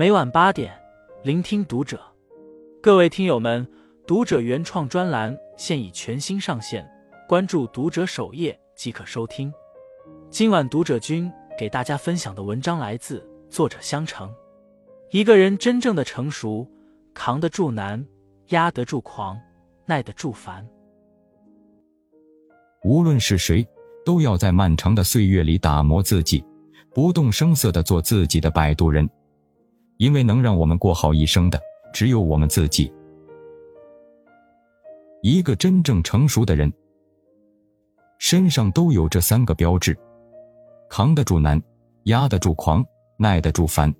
每晚八点，聆听读者。各位听友们，读者原创专栏现已全新上线，关注读者首页即可收听。今晚读者君给大家分享的文章来自作者香橙。一个人真正的成熟，扛得住难，压得住狂，耐得住烦。无论是谁，都要在漫长的岁月里打磨自己，不动声色的做自己的摆渡人。因为能让我们过好一生的，只有我们自己。一个真正成熟的人，身上都有这三个标志：扛得住难，压得住狂，耐得住烦。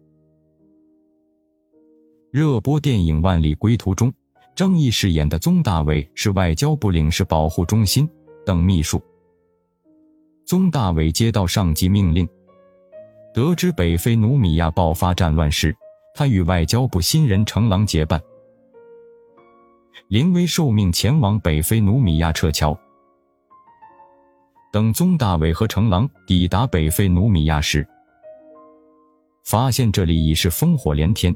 热播电影《万里归途》中，张译饰演的宗大伟是外交部领事保护中心等秘书。宗大伟接到上级命令，得知北非努米亚爆发战乱时。他与外交部新人程郎结伴，临危受命前往北非努米亚撤侨。等宗大伟和程郎抵达北非努米亚时，发现这里已是烽火连天。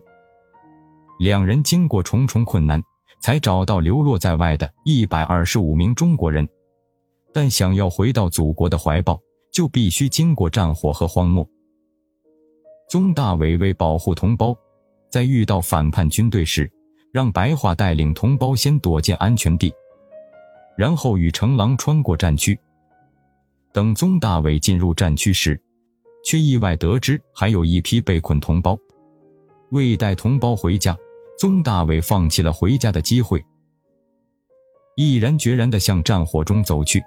两人经过重重困难，才找到流落在外的一百二十五名中国人，但想要回到祖国的怀抱，就必须经过战火和荒漠。宗大伟为保护同胞。在遇到反叛军队时，让白桦带领同胞先躲进安全地，然后与程郎穿过战区。等宗大伟进入战区时，却意外得知还有一批被困同胞，未带同胞回家，宗大伟放弃了回家的机会，毅然决然地向战火中走去。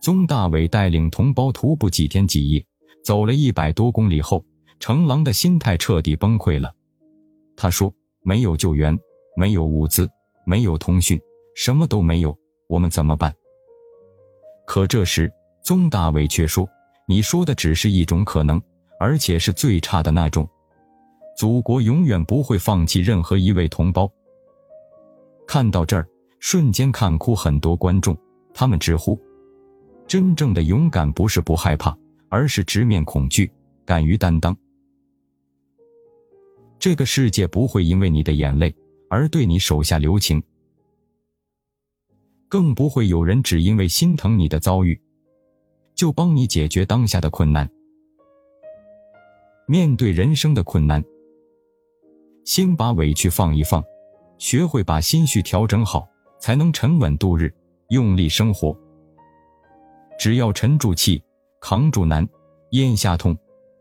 宗大伟带领同胞徒步几天几夜，走了一百多公里后。成狼的心态彻底崩溃了，他说：“没有救援，没有物资，没有通讯，什么都没有，我们怎么办？”可这时，宗大伟却说：“你说的只是一种可能，而且是最差的那种。祖国永远不会放弃任何一位同胞。”看到这儿，瞬间看哭很多观众，他们直呼：“真正的勇敢不是不害怕，而是直面恐惧，敢于担当。”这个世界不会因为你的眼泪而对你手下留情，更不会有人只因为心疼你的遭遇，就帮你解决当下的困难。面对人生的困难，先把委屈放一放，学会把心绪调整好，才能沉稳度日，用力生活。只要沉住气，扛住难，咽下痛，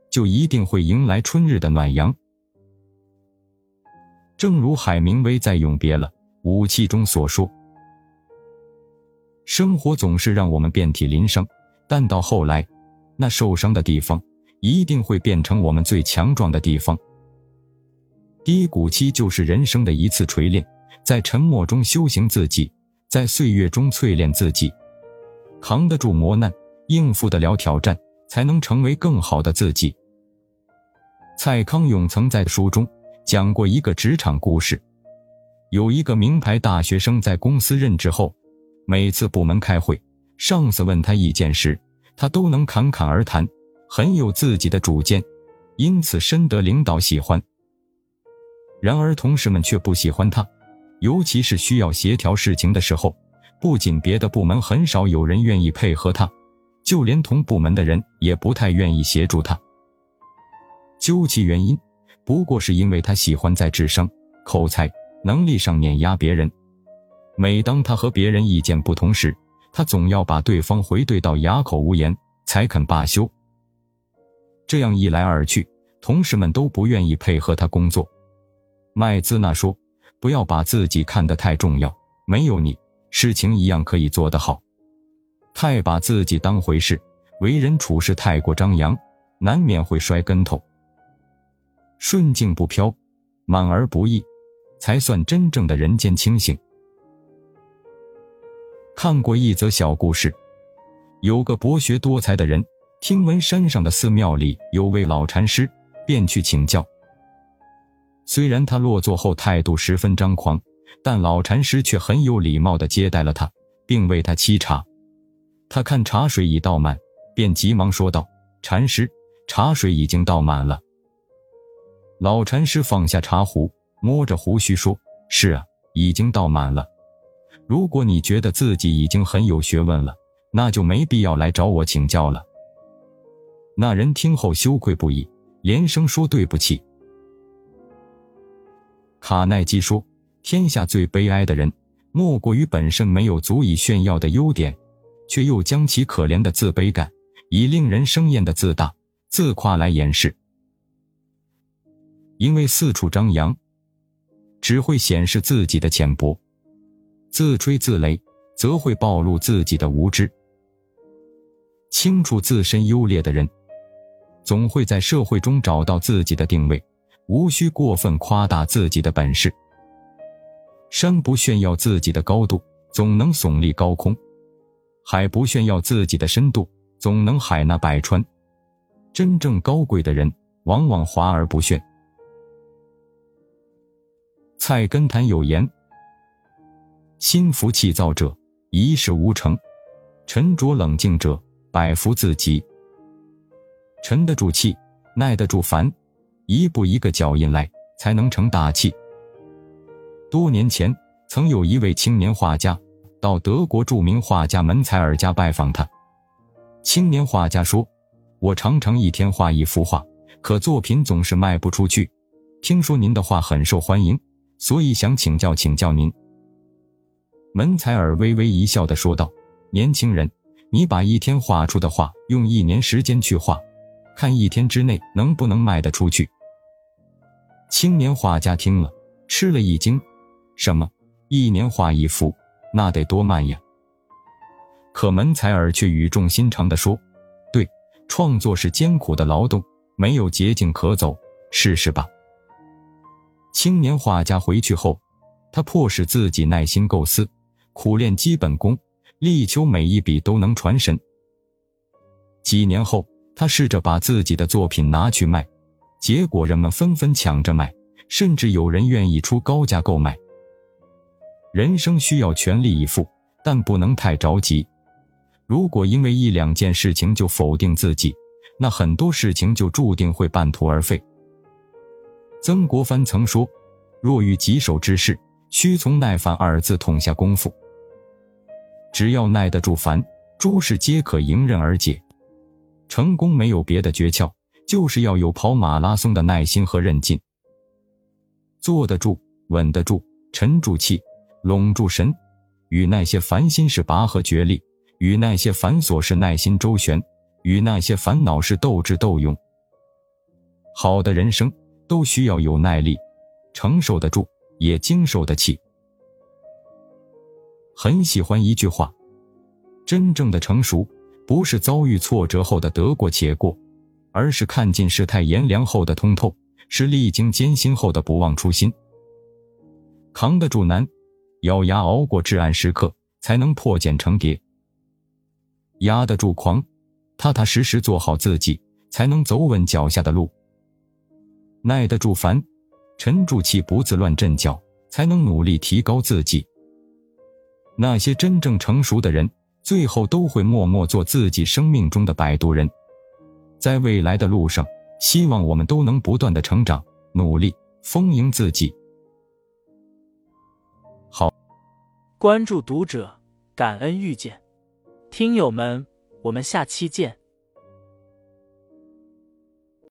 就一定会迎来春日的暖阳。正如海明威在《永别了，武器》中所说：“生活总是让我们遍体鳞伤，但到后来，那受伤的地方一定会变成我们最强壮的地方。低谷期就是人生的一次锤炼，在沉默中修行自己，在岁月中淬炼自己，扛得住磨难，应付得了挑战，才能成为更好的自己。”蔡康永曾在书中。讲过一个职场故事，有一个名牌大学生在公司任职后，每次部门开会，上司问他意见时，他都能侃侃而谈，很有自己的主见，因此深得领导喜欢。然而同事们却不喜欢他，尤其是需要协调事情的时候，不仅别的部门很少有人愿意配合他，就连同部门的人也不太愿意协助他。究其原因。不过是因为他喜欢在智商、口才、能力上碾压别人。每当他和别人意见不同时，他总要把对方回怼到哑口无言，才肯罢休。这样一来二去，同事们都不愿意配合他工作。麦兹纳说：“不要把自己看得太重要，没有你，事情一样可以做得好。太把自己当回事，为人处事太过张扬，难免会摔跟头。”顺境不飘，满而不溢，才算真正的人间清醒。看过一则小故事，有个博学多才的人，听闻山上的寺庙里有位老禅师，便去请教。虽然他落座后态度十分张狂，但老禅师却很有礼貌地接待了他，并为他沏茶。他看茶水已倒满，便急忙说道：“禅师，茶水已经倒满了。”老禅师放下茶壶，摸着胡须说：“是啊，已经倒满了。如果你觉得自己已经很有学问了，那就没必要来找我请教了。”那人听后羞愧不已，连声说对不起。卡耐基说：“天下最悲哀的人，莫过于本身没有足以炫耀的优点，却又将其可怜的自卑感，以令人生厌的自大、自夸来掩饰。因为四处张扬，只会显示自己的浅薄；自吹自擂，则会暴露自己的无知。清楚自身优劣的人。”总会在社会中找到自己的定位，无需过分夸大自己的本事。山不炫耀自己的高度，总能耸立高空；海不炫耀自己的深度，总能海纳百川。真正高贵的人，往往华而不炫。菜根谭有言：“心浮气躁者，一事无成；沉着冷静者，百福自集。”沉得住气，耐得住烦，一步一个脚印来，才能成大器。多年前，曾有一位青年画家到德国著名画家门采尔家拜访他。青年画家说：“我常常一天画一幅画，可作品总是卖不出去。听说您的画很受欢迎，所以想请教请教您。”门采尔微微一笑的说道：“年轻人，你把一天画出的画用一年时间去画。”看一天之内能不能卖得出去。青年画家听了，吃了一惊：“什么？一年画一幅？那得多慢呀！”可门采尔却语重心长地说：“对，创作是艰苦的劳动，没有捷径可走，试试吧。”青年画家回去后，他迫使自己耐心构思，苦练基本功，力求每一笔都能传神。几年后。他试着把自己的作品拿去卖，结果人们纷纷抢着买，甚至有人愿意出高价购买。人生需要全力以赴，但不能太着急。如果因为一两件事情就否定自己，那很多事情就注定会半途而废。曾国藩曾说：“若遇棘手之事，须从耐烦二字痛下功夫。只要耐得住烦，诸事皆可迎刃而解。”成功没有别的诀窍，就是要有跑马拉松的耐心和韧劲。坐得住，稳得住，沉住气，拢住神，与那些烦心事拔河决力，与那些繁琐事耐心周旋，与那些烦恼事斗智斗勇。好的人生都需要有耐力，承受得住，也经受得起。很喜欢一句话：真正的成熟。不是遭遇挫折后的得过且过，而是看尽世态炎凉后的通透，是历经艰辛后的不忘初心。扛得住难，咬牙熬过至暗时刻，才能破茧成蝶；压得住狂，踏踏实实做好自己，才能走稳脚下的路；耐得住烦，沉住气不自乱阵脚，才能努力提高自己。那些真正成熟的人。最后都会默默做自己生命中的摆渡人，在未来的路上，希望我们都能不断的成长，努力丰盈自己。好，关注读者，感恩遇见，听友们，我们下期见。